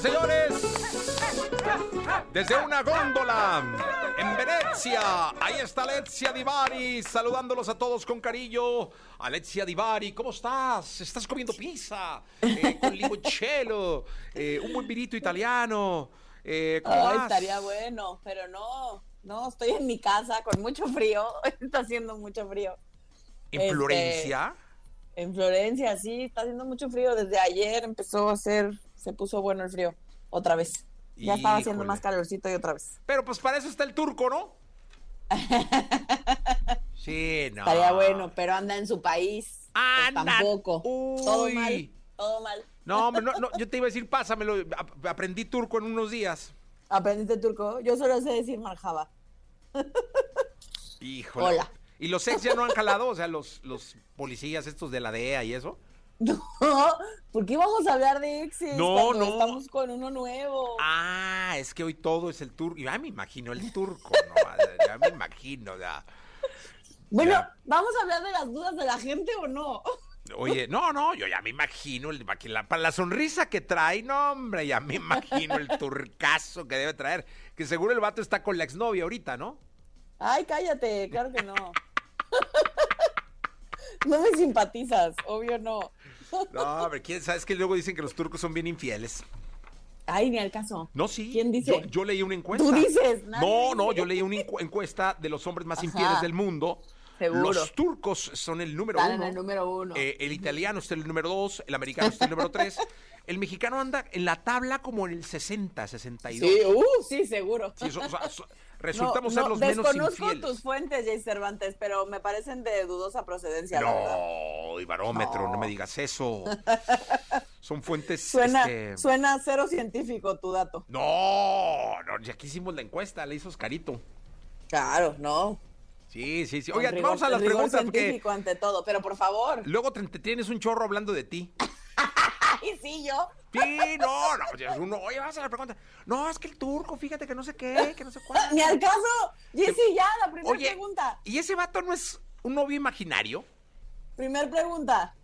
Señoras, señores, desde una góndola en Venecia, ahí está Alexia Divari, saludándolos a todos con cariño. Alexia Divari, ¿cómo estás? ¿Estás comiendo pizza? Eh, con limoncello, eh, un buen vinito italiano. Eh, ¿Cómo Ay, vas? estaría bueno, pero no, no, estoy en mi casa con mucho frío, está haciendo mucho frío. ¿En este, Florencia? En Florencia, sí, está haciendo mucho frío, desde ayer empezó a hacer, se puso bueno el frío, otra vez. Ya estaba haciendo más calorcito y otra vez. Pero pues para eso está el turco, ¿no? Sí, no. Estaría bueno, pero anda en su país. pues Anda. tampoco. Todo Uy. mal, todo mal. No, hombre, no, no, yo te iba a decir, pásamelo. ap- Aprendí turco en unos días. ¿Aprendiste turco? Yo solo sé decir marjaba. Híjole. Hola. ¿Y los ex ya no han jalado? O sea, los, los policías estos de la DEA y eso. No, ¿por qué vamos a hablar de exes? No, no. Estamos con uno nuevo. Ah, es que hoy todo es el turco. Ya me imagino el turco, ¿no? Ya me imagino, ya. bueno, ya. ¿vamos a hablar de las dudas de la gente o no? Oye, no, no, yo ya me imagino, el, la, para la sonrisa que trae, no, hombre, ya me imagino el turcazo que debe traer. Que seguro el vato está con la exnovia ahorita, ¿no? Ay, cállate, claro que no. No me simpatizas, obvio no. No, hombre, ¿quién sabes que luego dicen que los turcos son bien infieles? Ay, ni al caso. No, sí. ¿Quién dice? Yo, yo leí una encuesta. Tú dices, nadie No, no, dice. yo leí una encu- encuesta de los hombres más Ajá. infieles del mundo. Seguro. Los turcos son el número Están en uno. el número uno. Eh, el italiano está en el número dos, el americano está en el número tres. El mexicano anda en la tabla como en el 60, 62. Sí, uh, sí, seguro. Sí, so- o sea, so- No, resultamos no, ser los menos desconozco infieles. tus fuentes, Jay Cervantes, pero me parecen de dudosa procedencia, la verdad. No, y barómetro, no. No. me digas eso. Son fuentes. Suena, este, suena cero científico tu dato. No, no, ya aquí hicimos la encuesta, la hizo Oscarito. Claro, no. Sí, sí, sí. Oye, rigor- vamos a las preguntas porque científico ante todo, pero por favor. luego te, te tienes un chorro hablando de ti. Ay, sí, yo. Sí, no, no, uno, oye, vas a la pregunta. No, es que el turco, fíjate que no sé qué, que no sé cuál. Ni al caso. Jessy, ya, la primera Oye, pregunta. ¿y ese vato no es un novio imaginario? Primer pregunta.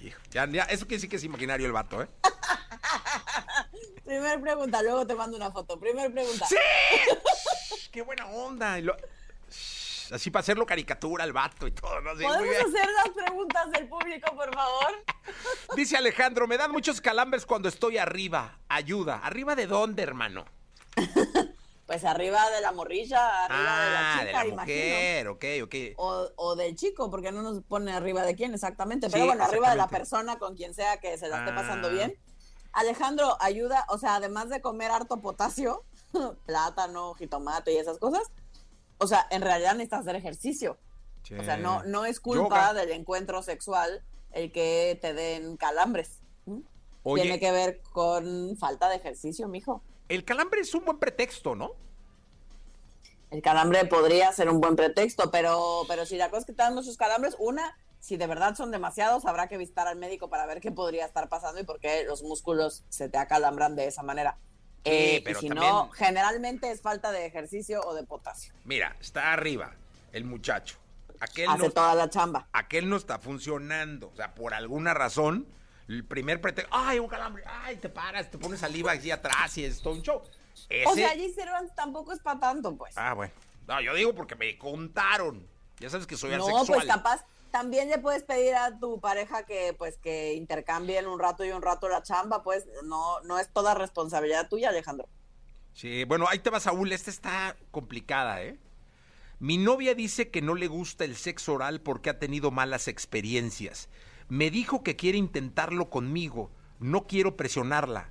Hijo, ya, ya, eso quiere decir que es imaginario el vato, ¿eh? Primer pregunta, luego te mando una foto. Primer pregunta. ¡Sí! ¡Qué buena onda! Lo- Así para hacerlo caricatura al vato y todo, ¿no? Sí, ¿Podemos hacer las preguntas del público, por favor? Dice Alejandro, me dan muchos calambres cuando estoy arriba. Ayuda. ¿Arriba de dónde, hermano? Pues arriba de la morrilla, arriba ah, de la chica, de la imagino. mujer, ok, ok. O, o del chico, porque no nos pone arriba de quién exactamente, pero Sí, bueno, arriba de la persona con quien sea que se la esté pasando Ah. bien. Alejandro, ayuda, o sea, además de comer harto potasio, plátano, jitomate y esas cosas, o sea, en realidad necesitas hacer ejercicio. O sea, no, no es culpa Yoga. del encuentro sexual el que te den calambres. Oye, Tiene que ver con falta de ejercicio, mijo. El calambre es un buen pretexto, ¿no? El calambre podría ser un buen pretexto, pero, pero si la cosa es que muchos calambres, una, si de verdad son demasiados, habrá que visitar al médico para ver qué podría estar pasando y por qué los músculos se te acalambran de esa manera. Sí, Eh, y pero si también- no, generalmente es falta de ejercicio o de potasio. Mira, está arriba el muchacho. Aquel Hace no, toda la chamba. aquel no está funcionando. O sea, por alguna razón, el primer pretexto, ay, un calambre, ay, te paras, te pones saliva aquí atrás y es todo un show. Ese, O sea, Jay Cervantes tampoco es para tanto, pues. Ah, bueno. No, yo digo porque me contaron. Ya sabes que soy no, asexual. pues capaz. También le puedes pedir a tu pareja que pues que intercambien un rato y un rato la chamba, pues no, no es toda responsabilidad tuya, Alejandro. Sí, bueno, ahí te va, Saúl. Esta está complicada, ¿eh? Mi novia dice que no le gusta el sexo oral porque ha tenido malas experiencias. Me dijo que quiere intentarlo conmigo. No quiero presionarla.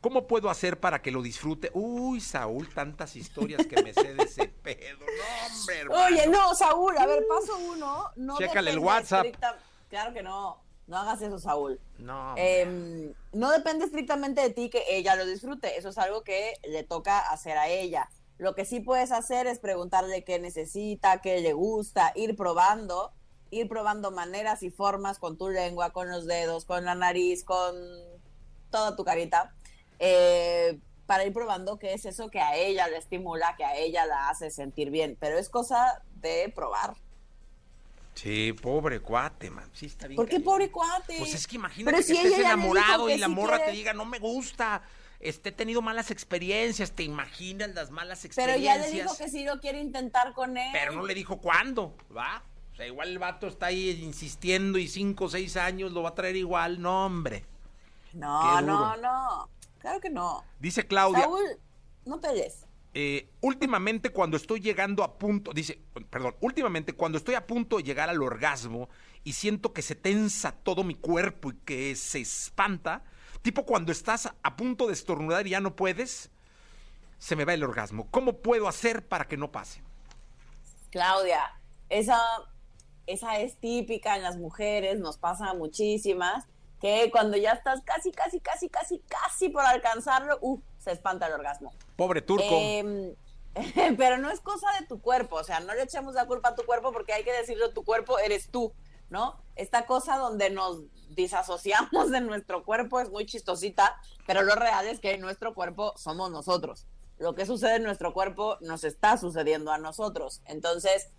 ¿Cómo puedo hacer para que lo disfrute? Uy, Saúl, tantas historias que me sé de ese pedo. No, hombre, hermano. Oye, no, Saúl, a ver, paso uno. No Chécale el WhatsApp. estricta- Claro que no. No hagas eso, Saúl. No. Em, no depende estrictamente de ti que ella lo disfrute. Eso es algo que le toca hacer a ella. Lo que sí puedes hacer es preguntarle qué necesita, qué le gusta, ir probando, ir probando maneras y formas con tu lengua, con los dedos, con la nariz, con toda tu carita, eh, para ir probando qué es eso que a ella le estimula, que a ella la hace sentir bien. Pero es cosa de probar. Sí, pobre cuate, man. Sí, está bien. ¿Por qué pobre cuate? Pues es que imagínate Pero que si estés enamorado que y la sí morra te diga, no me gusta, este, he tenido malas experiencias, te imaginas las malas Pero experiencias. ya le dijo que sí lo quiere intentar con él. Pero no le dijo cuándo, ¿va? Sea, igual el vato está ahí insistiendo y cinco o seis años lo va a traer igual. No, hombre. No, no, no. Claro que no. Dice Claudia, Saúl, no pelees. eh, últimamente cuando estoy llegando a punto, dice, perdón, últimamente cuando estoy a punto de llegar al orgasmo y siento que se tensa todo mi cuerpo y que se espanta, tipo cuando estás a punto de estornudar y ya no puedes, se me va el orgasmo. ¿Cómo puedo hacer para que no pase? Claudia, esa, esa es típica en las mujeres, nos pasa a muchísimas, que cuando ya estás casi, casi, casi, casi, casi por alcanzarlo, uh, se espanta el orgasmo. Pobre turco. Em, pero no es cosa de tu cuerpo, o sea, no le echemos la culpa a tu cuerpo porque hay que decirlo, tu cuerpo eres tú, ¿no? Esta cosa donde nos disasociamos de nuestro cuerpo es muy chistosita, pero lo real es que nuestro cuerpo somos nosotros. Lo que sucede en nuestro cuerpo nos está sucediendo a nosotros. Entonces,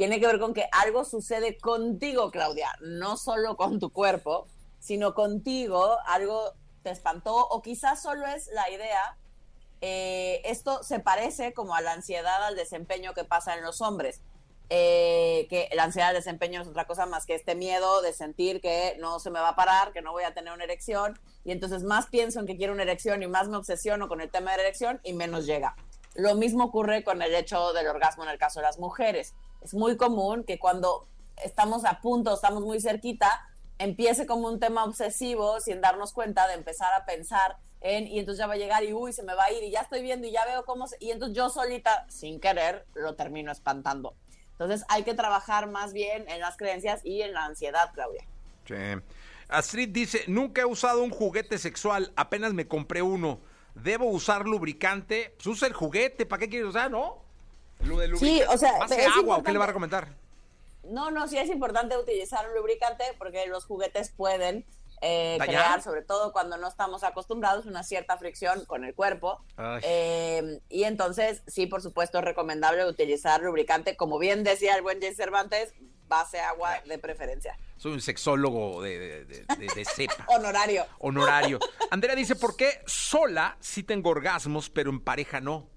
tiene que ver con que algo sucede contigo, Claudia, no solo con tu cuerpo, sino contigo, algo te espantó o quizás solo es la idea eh, esto se parece como a la ansiedad al desempeño que pasa en los hombres. Eh, que la ansiedad al desempeño es otra cosa más que este miedo de sentir que no se me va a parar, que no voy a tener una erección, y entonces más pienso en que quiero una erección y más me obsesiono con el tema de la erección y menos llega. Lo mismo ocurre con el hecho del orgasmo en el caso de las mujeres. Es muy común que cuando estamos a punto, estamos muy cerquita, empiece como un tema obsesivo sin darnos cuenta de empezar a pensar en, y entonces ya va a llegar y uy, se me va a ir y ya estoy viendo y ya veo cómo se, y entonces yo solita, sin querer, lo termino espantando. Entonces hay que trabajar más bien en las creencias y en la ansiedad, Claudia. Astrid dice, nunca he usado un juguete sexual, apenas me compré uno. ¿Debo usar lubricante? Pues usa el juguete, ¿para qué quieres usar, no? Sí, o sea, ¿Va a ser es agua o qué le va a recomendar? No, no, sí es importante utilizar un lubricante porque los juguetes pueden eh, crear, sobre todo cuando no estamos acostumbrados, una cierta fricción con el cuerpo. Eh, y entonces, sí, por supuesto, es recomendable utilizar lubricante, como bien decía el buen Jay Cervantes, base agua de preferencia. Soy un sexólogo de, de, de- de- de cepa. Honorario. Honorario. Andrea dice, ¿por qué sola sí tengo orgasmos, pero en pareja no?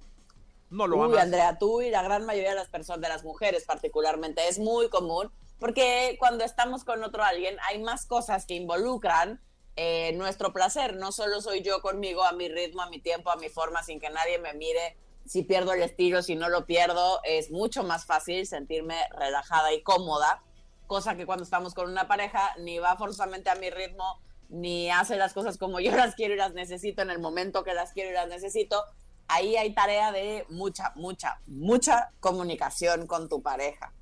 No lo Uy, amas. Andrea, tú y la gran mayoría de las personas, de las mujeres particularmente, es muy común porque cuando estamos con otro alguien hay más cosas que involucran eh, nuestro placer. No solo soy yo conmigo, a mi ritmo, a mi tiempo, a mi forma, sin que nadie me mire. Si pierdo el estilo, si no lo pierdo, es mucho más fácil sentirme relajada y cómoda, cosa que cuando estamos con una pareja ni va forzosamente a mi ritmo, ni hace las cosas como yo las quiero y las necesito en el momento que las quiero y las necesito. Ahí hay tarea de mucha, mucha, mucha comunicación con tu pareja.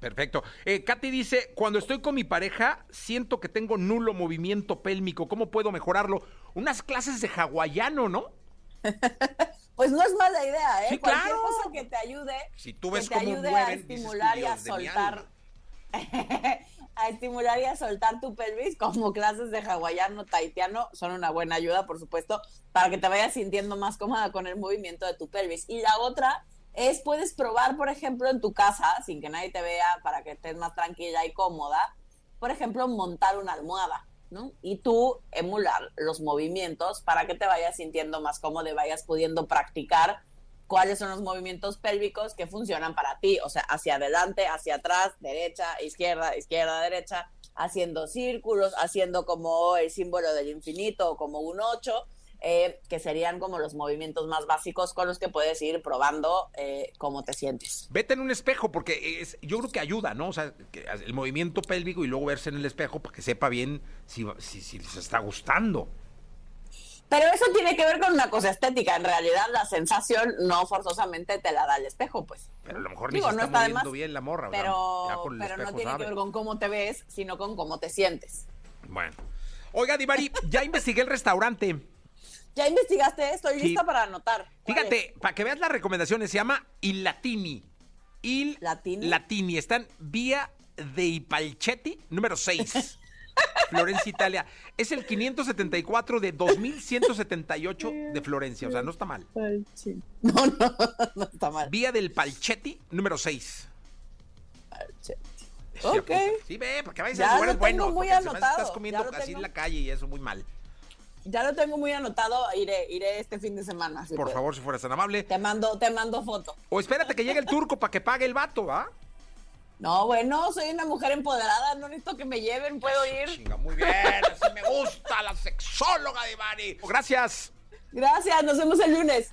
Perfecto. Eh, Katy dice, cuando estoy con mi pareja, siento que tengo nulo movimiento pélvico. ¿Cómo puedo mejorarlo? Unas clases de hawaiano, ¿no? Pues no es mala idea, ¿eh? Sí, Cualquier claro. cosa que te ayude, Si tú que ves te cómo ayude a dices, estimular y a "Dios de mi soltar, alma". a estimular y a soltar tu pelvis, como clases de hawaiano, taitiano, son una buena ayuda, por supuesto, para que te vayas sintiendo más cómoda con el movimiento de tu pelvis. Y la otra es, puedes probar, por ejemplo, en tu casa, sin que nadie te vea, para que estés más tranquila y cómoda, por ejemplo, montar una almohada. ¿no? Y tú emular los movimientos para que te vayas sintiendo más cómodo y vayas pudiendo practicar cuáles son los movimientos pélvicos que funcionan para ti, o sea, hacia adelante, hacia atrás, derecha, izquierda, izquierda, derecha, haciendo círculos, haciendo como el símbolo del infinito o como un 8, eh, que serían como los movimientos más básicos con los que puedes ir probando eh, cómo te sientes. Vete en un espejo, porque es, yo creo que ayuda, ¿no? O sea, el movimiento pélvico y luego verse en el espejo para que sepa bien si, si, si les está gustando. Pero eso tiene que ver con una cosa estética. En realidad, la sensación no forzosamente te la da el espejo, pues. Pero a lo mejor Digo, ni se no está está moviendo bien la morra. Pero, ya con el pero no tiene sabe. que ver con cómo te ves, sino con cómo te sientes. Bueno. Oiga, Divari, ya investigué el restaurante. ¿Ya investigaste? Estoy Sí. lista para anotar. Fíjate, para que veas las recomendaciones, se llama Il Latini. Il ¿Latini? Latini. Está en Vía de Ipalchetti, número 6. Florencia, Italia. Es el 574 de 2178 de Florencia. O sea, no está mal. No, no, no está mal. Vía del Palchetti, número 6. Ok. Sí, ve, para que vayas Ya a lugares lo tengo buenos. muy porque anotado, Estás comiendo así tengo. en la calle y eso muy mal. Ya lo tengo muy anotado, iré, iré este fin de semana. si Por puedo. favor, si fueras tan amable. Te mando, te mando foto. O espérate que llegue el turco para que pague el vato, ¿va? No, bueno, soy una mujer empoderada, no necesito que me lleven, puedo ir. Chinga, muy bien. Así me gusta la sexóloga de Mari. Gracias. Gracias, nos vemos el lunes.